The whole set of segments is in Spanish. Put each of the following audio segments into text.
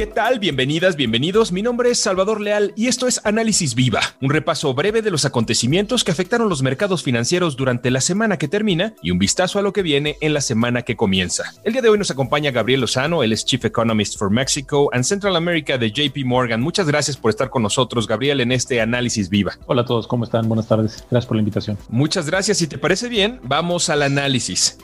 ¿Qué tal? Bienvenidas, bienvenidos. Mi nombre es Salvador Leal y esto es Análisis Viva, un repaso breve de los acontecimientos que afectaron los mercados financieros durante la semana que termina y un vistazo a lo que viene en la semana que comienza. El día de hoy nos acompaña Gabriel Lozano, él es Chief Economist for Mexico and Central America de JP Morgan. Muchas gracias por estar con nosotros, Gabriel, en este Análisis Viva. Hola a todos, ¿cómo están? Buenas tardes. Gracias por la invitación. Muchas gracias. Si te parece bien, vamos al análisis.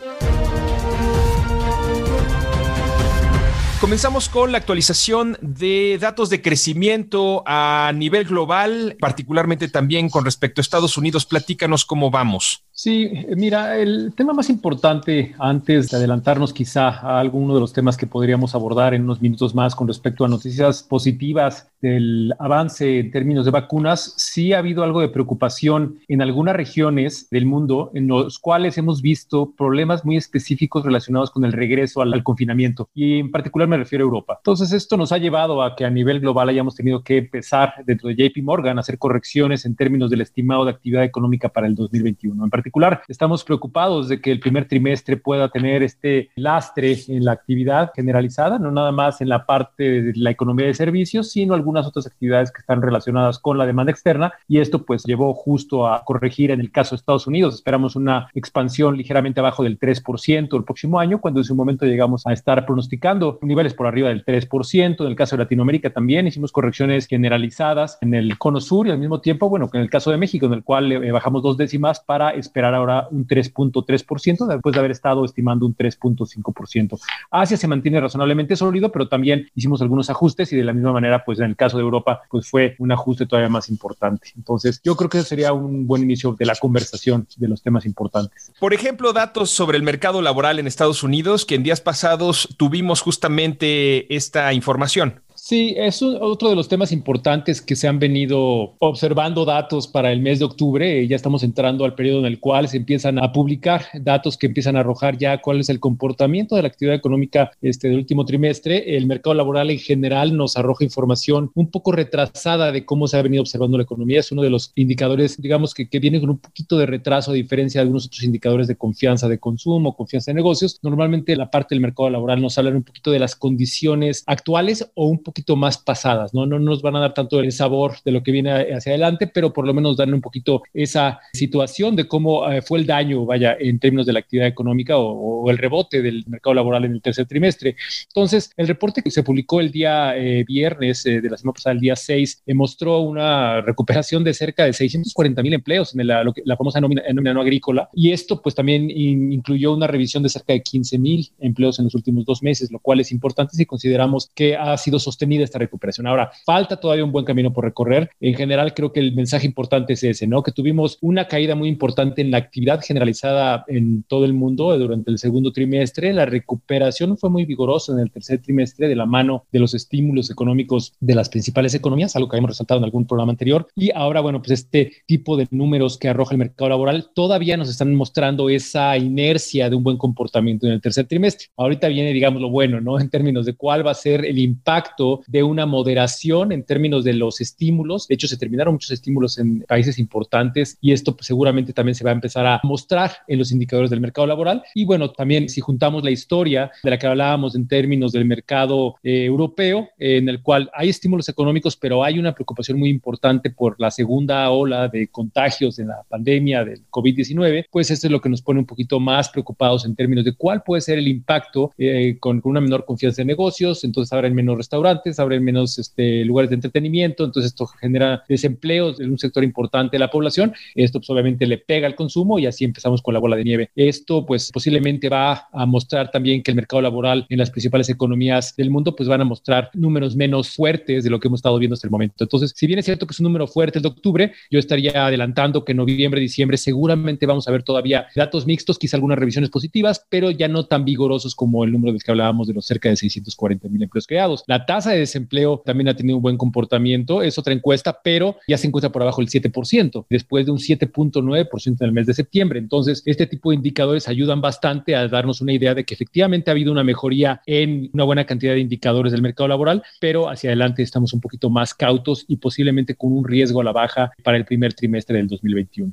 Comenzamos con la actualización de datos de crecimiento a nivel global, particularmente también con respecto a Estados Unidos. Platícanos cómo vamos. Sí, mira, el tema más importante antes de adelantarnos quizá a alguno de los temas que podríamos abordar en unos minutos más con respecto a noticias positivas del avance en términos de vacunas, sí ha habido algo de preocupación en algunas regiones del mundo en los cuales hemos visto problemas muy específicos relacionados con el regreso al, confinamiento y en particular me refiero a Europa. Entonces esto nos ha llevado a que a nivel global hayamos tenido que empezar dentro de JP Morgan a hacer correcciones en términos del estimado de actividad económica para el 2021. En particular, estamos preocupados de que el primer trimestre pueda tener este lastre en la actividad generalizada, no nada más en la parte de la economía de servicios, sino algunas otras actividades que están relacionadas con la demanda externa y esto pues llevó justo a corregir en el caso de Estados Unidos. Esperamos una expansión ligeramente abajo del 3% el próximo año, cuando en su momento llegamos a estar pronosticando niveles por arriba del 3%. En el caso de Latinoamérica también hicimos correcciones generalizadas en el cono sur y al mismo tiempo, bueno, que en el caso de México, en el cual eh, bajamos dos décimas para esperar ahora un 3.3% después de haber estado estimando un 3.5%. Asia se mantiene razonablemente sólido, pero también hicimos algunos ajustes y de la misma manera, pues en el caso de Europa, pues fue un ajuste todavía más importante. Entonces, yo creo que ese sería un buen inicio de la conversación de los temas importantes. Por ejemplo, datos sobre el mercado laboral en Estados Unidos, que en días pasados tuvimos justamente esta información. Sí, es otro de los temas importantes que se han venido observando datos para el mes de octubre. Ya estamos entrando al periodo en el cual se empiezan a publicar datos que empiezan a arrojar ya cuál es el comportamiento de la actividad económica este, del último trimestre. El mercado laboral en general nos arroja información un poco retrasada de cómo se ha venido observando la economía. Es uno de los indicadores, digamos, que, que viene con un poquito de retraso a diferencia de algunos otros indicadores de confianza de consumo, confianza de negocios. Normalmente la parte del mercado laboral nos habla un poquito de las condiciones actuales o un poquito poquito más pasadas, ¿no? No nos van a dar tanto el sabor de lo que viene hacia adelante, pero por lo menos dan un poquito esa situación de cómo eh, fue el daño, vaya, en términos de la actividad económica o, el rebote del mercado laboral en el tercer trimestre. Entonces, el reporte que se publicó el día eh, viernes eh, de la semana pasada, el día 6, mostró una recuperación de cerca de 640 mil empleos en la, la famosa nómina, nómina, no agrícola. Y esto, pues, también incluyó una revisión de cerca de 15 mil empleos en los últimos dos meses, lo cual es importante si consideramos que ha sido sostenido esta recuperación. Ahora, falta todavía un buen camino por recorrer. En general, creo que el mensaje importante es ese, ¿no? Que tuvimos una caída muy importante en la actividad generalizada en todo el mundo durante el segundo trimestre. La recuperación fue muy vigorosa en el tercer trimestre de la mano de los estímulos económicos de las principales economías, algo que habíamos resaltado en algún programa anterior. Y ahora, bueno, pues este tipo de números que arroja el mercado laboral todavía nos están mostrando esa inercia de un buen comportamiento en el tercer trimestre. Ahorita viene, digamos, lo bueno, ¿no? En términos de cuál va a ser el impacto de una moderación en términos de los estímulos. De hecho, se terminaron muchos estímulos en países importantes y esto pues, seguramente también se va a empezar a mostrar en los indicadores del mercado laboral. Y bueno, también si juntamos la historia de la que hablábamos en términos del mercado eh, europeo, en el cual hay estímulos económicos, pero hay una preocupación muy importante por la segunda ola de contagios en la pandemia del COVID-19, pues esto es lo que nos pone un poquito más preocupados en términos de cuál puede ser el impacto eh, con, una menor confianza en negocios, entonces habrá menos restaurantes abren menos este, lugares de entretenimiento, entonces esto genera desempleos en un sector importante de la población. Esto pues, obviamente le pega al consumo y así empezamos con la bola de nieve. Esto pues posiblemente va a mostrar también que el mercado laboral en las principales economías del mundo pues van a mostrar números menos fuertes de lo que hemos estado viendo hasta el momento. Entonces, si bien es cierto que es un número fuerte el de octubre, yo estaría adelantando que noviembre, diciembre seguramente vamos a ver todavía datos mixtos, quizá algunas revisiones positivas, pero ya no tan vigorosos como el número del que hablábamos de los cerca de 640 mil empleos creados. La tasa de desempleo también ha tenido un buen comportamiento, es otra encuesta, pero ya se encuentra por abajo el 7%, después de un 7.9% en el mes de septiembre. Entonces, este tipo de indicadores ayudan bastante a darnos una idea de que efectivamente ha habido una mejoría en una buena cantidad de indicadores del mercado laboral, pero hacia adelante estamos un poquito más cautos y posiblemente con un riesgo a la baja para el primer trimestre del 2021.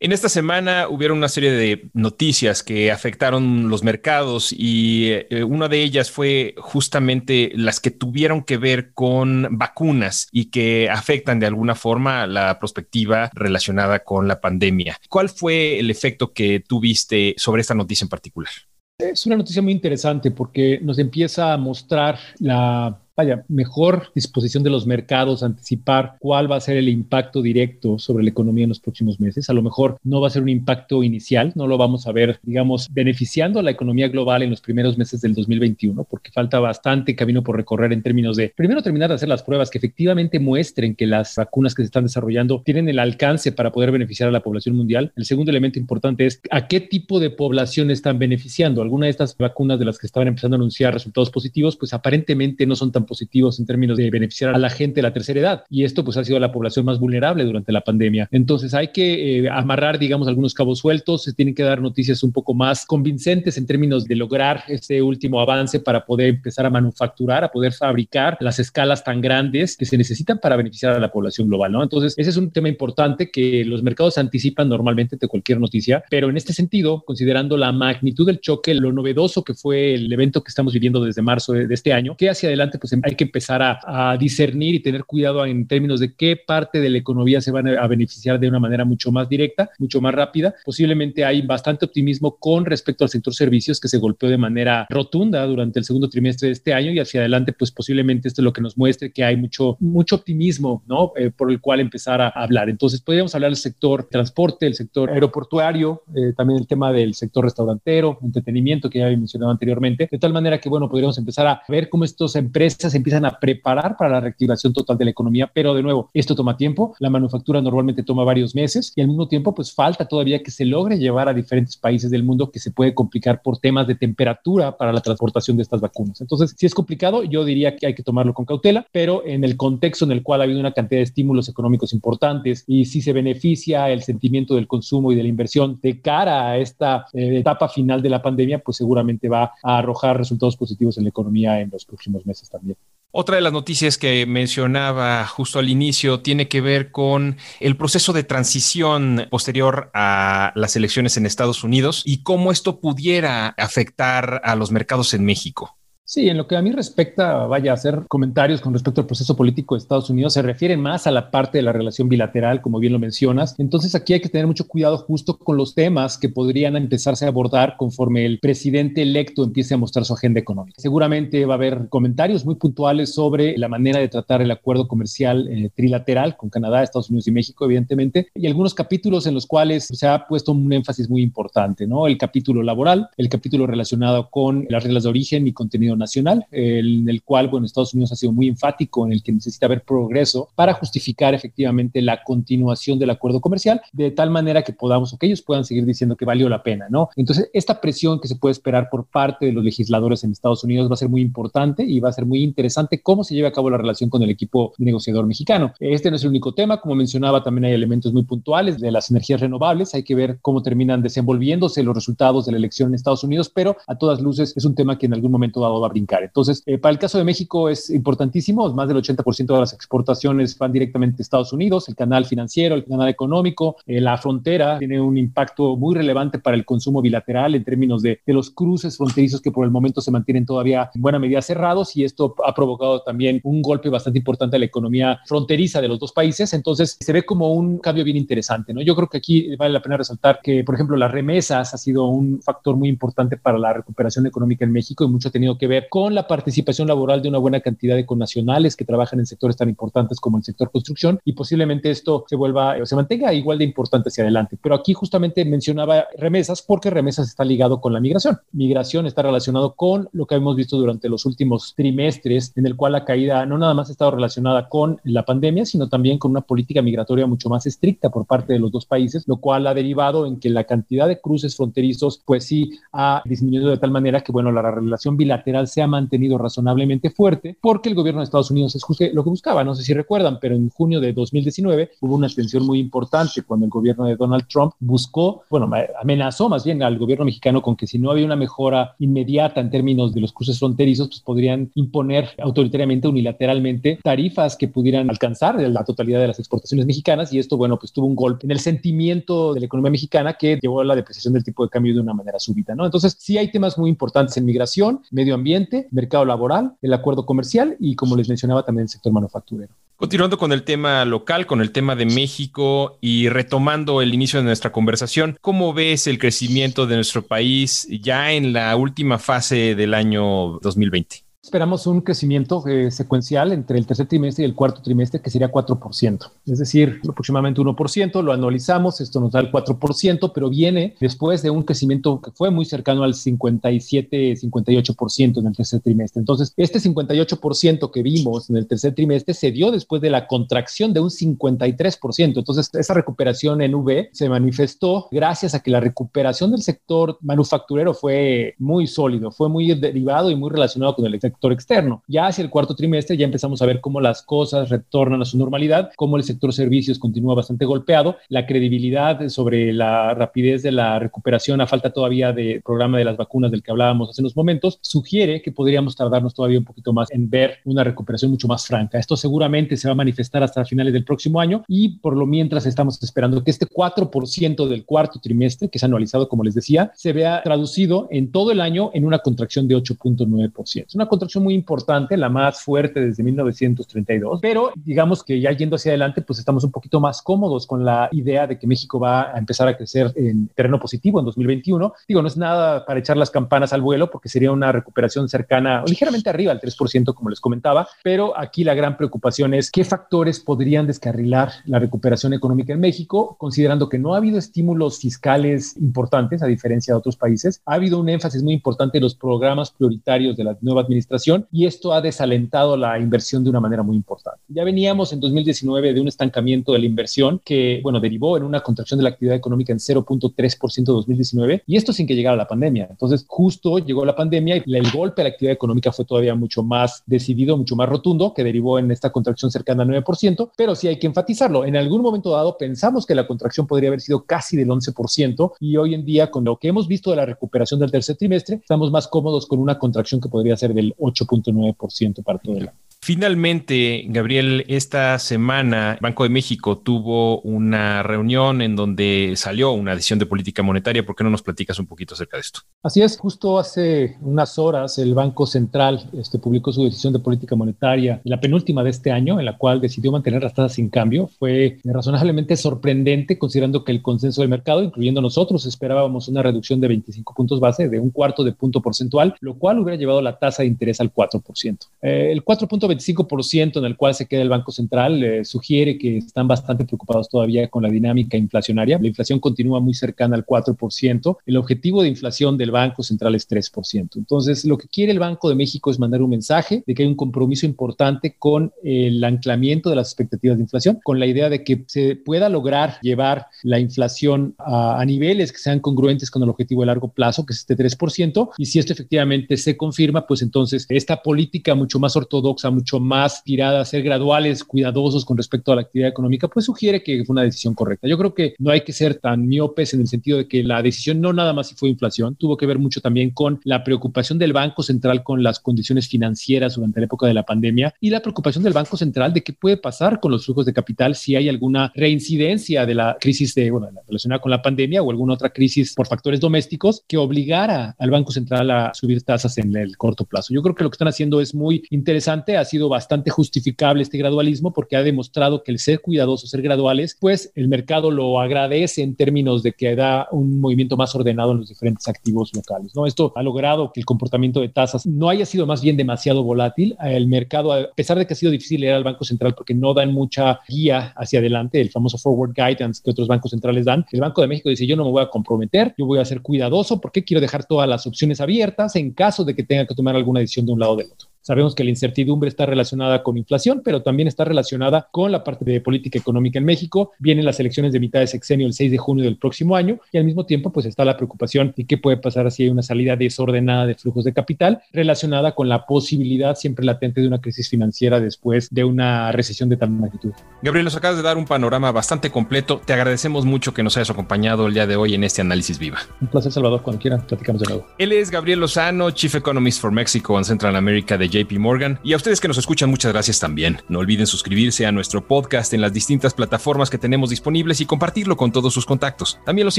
En esta semana hubieron una serie de noticias que afectaron los mercados y eh, una de ellas fue justamente las que tuvieron que ver con vacunas y que afectan de alguna forma la perspectiva relacionada con la pandemia. ¿Cuál fue el efecto que tuviste sobre esta noticia en particular? Es una noticia muy interesante porque nos empieza a mostrar la vaya, mejor disposición de los mercados, anticipar cuál va a ser el impacto directo sobre la economía en los próximos meses. A lo mejor no va a ser un impacto inicial, no lo vamos a ver, digamos, beneficiando a la economía global en los primeros meses del 2021, porque falta bastante camino por recorrer en términos de, primero, terminar de hacer las pruebas que efectivamente muestren que las vacunas que se están desarrollando tienen el alcance para poder beneficiar a la población mundial. El segundo elemento importante es a qué tipo de población están beneficiando. Algunas de estas vacunas de las que estaban empezando a anunciar resultados positivos, pues aparentemente no son tan positivos en términos de beneficiar a la gente de la tercera edad. Y esto pues ha sido la población más vulnerable durante la pandemia. Entonces hay que eh, amarrar, digamos, algunos cabos sueltos, se tienen que dar noticias un poco más convincentes en términos de lograr este último avance para poder empezar a manufacturar, a poder fabricar las escalas tan grandes que se necesitan para beneficiar a la población global, ¿no? Entonces ese es un tema importante que los mercados anticipan normalmente de cualquier noticia, pero en este sentido, considerando la magnitud del choque, lo novedoso que fue el evento que estamos viviendo desde marzo de, de este año, que hacia adelante pues hay que empezar a, discernir y tener cuidado en términos de qué parte de la economía se van a beneficiar de una manera mucho más directa, mucho más rápida. Posiblemente hay bastante optimismo con respecto al sector servicios que se golpeó de manera rotunda durante el segundo trimestre de este año y hacia adelante, pues posiblemente esto es lo que nos muestre que hay mucho, mucho optimismo, ¿no? Eh, por el cual empezar a hablar. Entonces, podríamos hablar del sector transporte, el sector aeroportuario, eh, también el tema del sector restaurantero, entretenimiento que ya había mencionado anteriormente, de tal manera que, bueno, podríamos empezar a ver cómo estas empresas empiezan a preparar para la reactivación total de la economía, pero de nuevo, esto toma tiempo, la manufactura normalmente toma varios meses y al mismo tiempo pues falta todavía que se logre llevar a diferentes países del mundo que se puede complicar por temas de temperatura para la transportación de estas vacunas. Entonces, si es complicado, yo diría que hay que tomarlo con cautela, pero en el contexto en el cual ha habido una cantidad de estímulos económicos importantes y si se beneficia el sentimiento del consumo y de la inversión de cara a esta eh, etapa final de la pandemia, pues seguramente va a arrojar resultados positivos en la economía en los próximos meses también. Otra de las noticias que mencionaba justo al inicio tiene que ver con el proceso de transición posterior a las elecciones en Estados Unidos y cómo esto pudiera afectar a los mercados en México. Sí, en lo que a mí respecta, vaya a hacer comentarios con respecto al proceso político de Estados Unidos, se refieren más a la parte de la relación bilateral, como bien lo mencionas. Entonces aquí hay que tener mucho cuidado justo con los temas que podrían empezarse a abordar conforme el presidente electo empiece a mostrar su agenda económica. Seguramente va a haber comentarios muy puntuales sobre la manera de tratar el acuerdo comercial eh, trilateral con Canadá, Estados Unidos y México, evidentemente, y algunos capítulos en los cuales se ha puesto un énfasis muy importante, ¿no? El capítulo laboral, el capítulo relacionado con las reglas de origen y contenido nacional, en el cual, bueno, Estados Unidos ha sido muy enfático en el que necesita haber progreso para justificar efectivamente la continuación del acuerdo comercial, de tal manera que podamos, o que ellos puedan seguir diciendo que valió la pena, ¿no? Entonces, esta presión que se puede esperar por parte de los legisladores en Estados Unidos va a ser muy importante y va a ser muy interesante cómo se lleve a cabo la relación con el equipo negociador mexicano. Este no es el único tema, como mencionaba, también hay elementos muy puntuales de las energías renovables, hay que ver cómo terminan desenvolviéndose los resultados de la elección en Estados Unidos, pero a todas luces es un tema que en algún momento dado va a brincar. Entonces, eh, para el caso de México es importantísimo, más del 80% de las exportaciones van directamente a Estados Unidos, el canal financiero, el canal económico, eh, la frontera tiene un impacto muy relevante para el consumo bilateral en términos de, de, los cruces fronterizos que por el momento se mantienen todavía en buena medida cerrados y esto ha provocado también un golpe bastante importante a la economía fronteriza de los dos países. Entonces, se ve como un cambio bien interesante, ¿no? Yo creo que aquí vale la pena resaltar que, por ejemplo, las remesas ha sido un factor muy importante para la recuperación económica en México y mucho ha tenido que ver con la participación laboral de una buena cantidad de connacionales que trabajan en sectores tan importantes como el sector construcción y posiblemente esto se vuelva o se mantenga igual de importante hacia adelante. Pero aquí justamente mencionaba remesas porque remesas está ligado con la migración. Migración está relacionado con lo que hemos visto durante los últimos trimestres en el cual la caída no nada más ha estado relacionada con la pandemia, sino también con una política migratoria mucho más estricta por parte de los dos países, lo cual ha derivado en que la cantidad de cruces fronterizos pues sí ha disminuido de tal manera que bueno, la relación bilateral general se ha mantenido razonablemente fuerte porque el gobierno de Estados Unidos es justo lo que buscaba. No sé si recuerdan, pero en junio de 2019 hubo una tensión muy importante cuando el gobierno de Donald Trump buscó, bueno, amenazó más bien al gobierno mexicano con que si no había una mejora inmediata en términos de los cruces fronterizos, pues podrían imponer autoritariamente, unilateralmente, tarifas que pudieran alcanzar la totalidad de las exportaciones mexicanas y esto, bueno, pues tuvo un golpe en el sentimiento de la economía mexicana que llevó a la depreciación del tipo de cambio de una manera súbita, ¿no? Entonces, sí hay temas muy importantes en migración, medio ambiente, mercado laboral, el acuerdo comercial y, como les mencionaba, también el sector manufacturero. Continuando con el tema local, con el tema de México y retomando el inicio de nuestra conversación, ¿cómo ves el crecimiento de nuestro país ya en la última fase del año 2020? Esperamos un crecimiento eh, secuencial entre el tercer trimestre y el cuarto trimestre que sería 4%, es decir, aproximadamente 1%, lo anualizamos, esto nos da el 4%, pero viene después de un crecimiento que fue muy cercano al 57-58% en el tercer trimestre. Entonces, este 58% que vimos en el tercer trimestre se dio después de la contracción de un 53%. Entonces, esa recuperación en V se manifestó gracias a que la recuperación del sector manufacturero fue muy sólido, fue muy derivado y muy relacionado con el sector externo. Ya hacia el cuarto trimestre ya empezamos a ver cómo las cosas retornan a su normalidad, cómo el sector servicios continúa bastante golpeado, la credibilidad sobre la rapidez de la recuperación a falta todavía de programa de las vacunas del que hablábamos hace unos momentos, sugiere que podríamos tardarnos todavía un poquito más en ver una recuperación mucho más franca. Esto seguramente se va a manifestar hasta finales del próximo año y por lo mientras estamos esperando que este 4% del cuarto trimestre, que es anualizado como les decía, se vea traducido en todo el año en una contracción de 8.9%. Es una contracción muy importante, la más fuerte desde 1932, pero digamos que ya yendo hacia adelante, pues estamos un poquito más cómodos con la idea de que México va a empezar a crecer en terreno positivo en 2021. Digo, no es nada para echar las campanas al vuelo, porque sería una recuperación cercana o ligeramente arriba al 3%, como les comentaba, pero aquí la gran preocupación es qué factores podrían descarrilar la recuperación económica en México, considerando que no ha habido estímulos fiscales importantes, a diferencia de otros países. Ha habido un énfasis muy importante en los programas prioritarios de la nueva administración y esto ha desalentado la inversión de una manera muy importante. Ya veníamos en 2019 de un estancamiento de la inversión que, bueno, derivó en una contracción de la actividad económica en 0.3% en 2019 y esto sin que llegara la pandemia. Entonces, justo llegó la pandemia y el golpe a la actividad económica fue todavía mucho más decidido, mucho más rotundo, que derivó en esta contracción cercana al 9%, pero sí hay que enfatizarlo. En algún momento dado pensamos que la contracción podría haber sido casi del 11% y hoy en día, con lo que hemos visto de la recuperación del tercer trimestre, estamos más cómodos con una contracción que podría ser del 8.9% para todo el año. Finalmente, Gabriel, esta semana Banco de México tuvo una reunión en donde salió una decisión de política monetaria. ¿Por qué no nos platicas un poquito acerca de esto? Así es, justo hace unas horas el Banco Central este, publicó su decisión de política monetaria, la penúltima de este año, en la cual decidió mantener las tasas sin cambio. Fue razonablemente sorprendente considerando que el consenso del mercado, incluyendo nosotros, esperábamos una reducción de 25 puntos base, de un cuarto de punto porcentual, lo cual hubiera llevado la tasa de interés al 4%. Eh, el 4.25% en el cual se queda el Banco Central eh, sugiere que están bastante preocupados todavía con la dinámica inflacionaria. La inflación continúa muy cercana al 4%. El objetivo de inflación del Banco Central es 3%. Entonces, lo que quiere el Banco de México es mandar un mensaje de que hay un compromiso importante con el anclamiento de las expectativas de inflación, con la idea de que se pueda lograr llevar la inflación a, a niveles que sean congruentes con el objetivo de largo plazo, que es este 3%. Y si esto efectivamente se confirma, pues entonces esta política mucho más ortodoxa, mucho más tirada a ser graduales, cuidadosos con respecto a la actividad económica, pues sugiere que fue una decisión correcta. Yo creo que no hay que ser tan miopes en el sentido de que la decisión no nada más fue inflación, tuvo que ver mucho también con la preocupación del Banco Central con las condiciones financieras durante la época de la pandemia y la preocupación del Banco Central de qué puede pasar con los flujos de capital si hay alguna reincidencia de la crisis de, bueno, relacionada con la pandemia o alguna otra crisis por factores domésticos que obligara al Banco Central a subir tasas en el corto plazo. Yo creo que lo que están haciendo es muy interesante, sido bastante justificable este gradualismo porque ha demostrado que el ser cuidadosos, ser graduales, pues el mercado lo agradece en términos de que da un movimiento más ordenado en los diferentes activos locales. ¿no? Esto ha logrado que el comportamiento de tasas no haya sido más bien demasiado volátil. El mercado, a pesar de que ha sido difícil leer al Banco Central porque no dan mucha guía hacia adelante, el famoso forward guidance que otros bancos centrales dan, el Banco de México dice yo no me voy a comprometer, yo voy a ser cuidadoso porque quiero dejar todas las opciones abiertas en caso de que tenga que tomar alguna decisión de un lado o del otro. Sabemos que la incertidumbre está relacionada con inflación, pero también está relacionada con la parte de política económica en México. Vienen las elecciones de mitad de sexenio el 6 de junio del próximo año y al mismo tiempo pues está la preocupación de qué puede pasar si hay una salida desordenada de flujos de capital relacionada con la posibilidad siempre latente de una crisis financiera después de una recesión de tal magnitud. Gabriel, nos acabas de dar un panorama bastante completo. Te agradecemos mucho que nos hayas acompañado el día de hoy en este análisis viva. Un placer, Salvador. Cuando quieran, platicamos de nuevo. Él es Gabriel Lozano, Chief Economist for Mexico and Central America de JP Morgan. Y a ustedes que nos escuchan, muchas gracias también. No olviden suscribirse a nuestro podcast en las distintas plataformas que tenemos disponibles y compartirlo con todos sus contactos. También los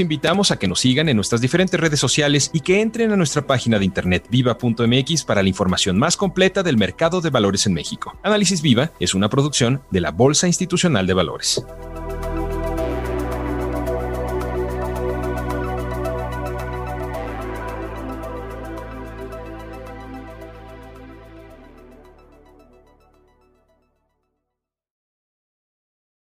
invitamos a que nos sigan en nuestras diferentes redes sociales y que entren a nuestra página de internet viva.mx para la información más completa del mercado de valores en México. Análisis Viva es una producción de la Bolsa Institucional de Valores.